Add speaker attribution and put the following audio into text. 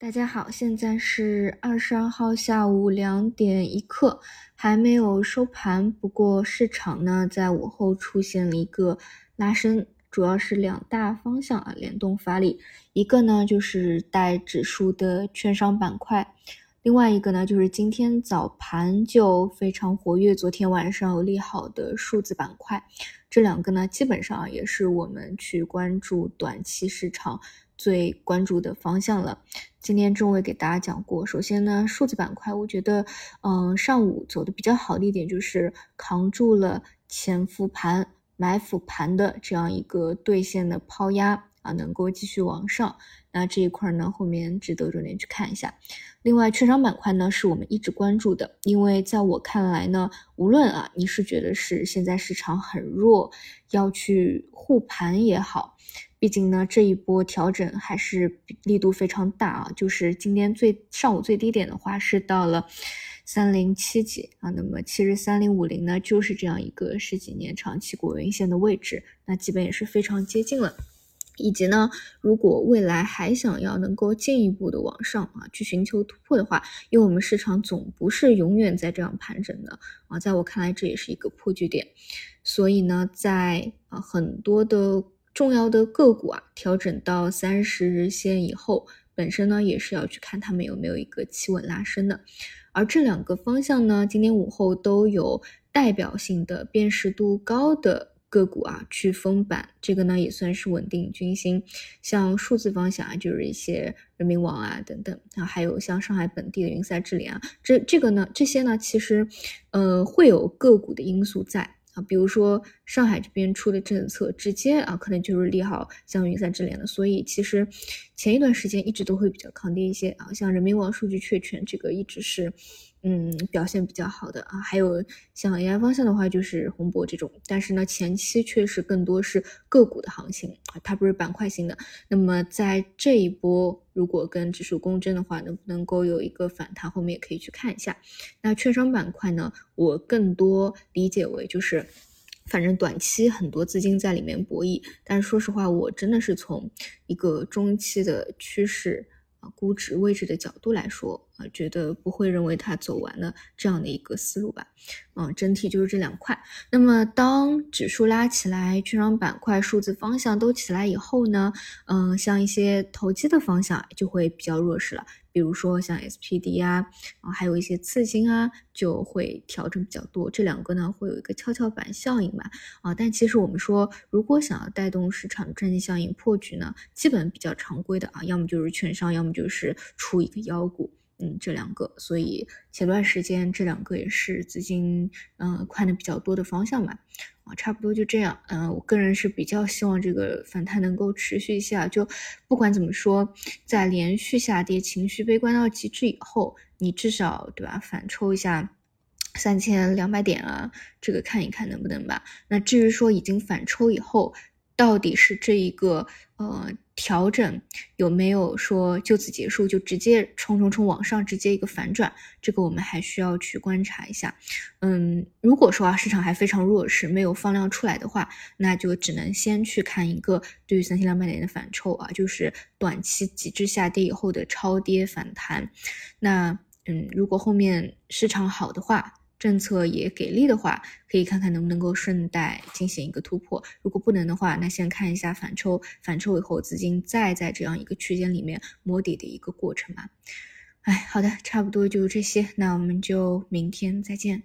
Speaker 1: 大家好，现在是二十二号下午两点一刻，还没有收盘。不过市场呢，在午后出现了一个拉升，主要是两大方向啊联动发力，一个呢就是带指数的券商板块，另外一个呢就是今天早盘就非常活跃，昨天晚上有利好的数字板块，这两个呢基本上也是我们去关注短期市场。最关注的方向了。今天中午也给大家讲过，首先呢，数字板块，我觉得，嗯，上午走的比较好的一点就是扛住了前复盘、埋复盘的这样一个兑现的抛压啊，能够继续往上。那这一块呢，后面值得重点去看一下。另外，券商板块呢，是我们一直关注的，因为在我看来呢，无论啊，你是觉得是现在市场很弱，要去护盘也好。毕竟呢，这一波调整还是力度非常大啊。就是今天最上午最低点的话是到了三零七几啊，那么其实三零五零呢就是这样一个十几年长期国运线的位置，那基本也是非常接近了。以及呢，如果未来还想要能够进一步的往上啊，去寻求突破的话，因为我们市场总不是永远在这样盘整的啊，在我看来这也是一个破局点，所以呢，在啊很多的。重要的个股啊，调整到三十日线以后，本身呢也是要去看他们有没有一个企稳拉升的。而这两个方向呢，今天午后都有代表性的辨识度高的个股啊去封板，这个呢也算是稳定军心。像数字方向啊，就是一些人民网啊等等啊，还有像上海本地的云赛智联啊，这这个呢，这些呢其实呃会有个股的因素在啊。比如说上海这边出的政策，直接啊可能就是利好像云赛智联的，所以其实前一段时间一直都会比较抗跌一些啊，像人民网数据确权这个一直是。嗯，表现比较好的啊，还有像 AI 方向的话，就是宏博这种，但是呢，前期确实更多是个股的行情，它不是板块型的。那么在这一波，如果跟指数共振的话，能不能够有一个反弹，后面也可以去看一下。那券商板块呢，我更多理解为就是，反正短期很多资金在里面博弈，但是说实话，我真的是从一个中期的趋势。啊，估值位置的角度来说，啊，觉得不会认为它走完了这样的一个思路吧。嗯，整体就是这两块。那么当指数拉起来，券商板块、数字方向都起来以后呢，嗯，像一些投机的方向就会比较弱势了。比如说像 SPD 啊，啊，还有一些次新啊，就会调整比较多。这两个呢，会有一个跷跷板效应嘛。啊，但其实我们说，如果想要带动市场赚钱效应破局呢，基本比较常规的啊，要么就是券商，要么就是出一个妖股。嗯，这两个，所以前段时间这两个也是资金嗯宽的比较多的方向吧，啊，差不多就这样。嗯，我个人是比较希望这个反弹能够持续一下，就不管怎么说，在连续下跌、情绪悲观到极致以后，你至少对吧，反抽一下三千两百点啊，这个看一看能不能吧。那至于说已经反抽以后，到底是这一个呃调整有没有说就此结束，就直接冲冲冲往上，直接一个反转，这个我们还需要去观察一下。嗯，如果说啊市场还非常弱势，没有放量出来的话，那就只能先去看一个对于三千两百点的反抽啊，就是短期极致下跌以后的超跌反弹。那嗯，如果后面市场好的话。政策也给力的话，可以看看能不能够顺带进行一个突破。如果不能的话，那先看一下反抽，反抽以后资金再在这样一个区间里面摸底的一个过程吧。哎，好的，差不多就这些，那我们就明天再见。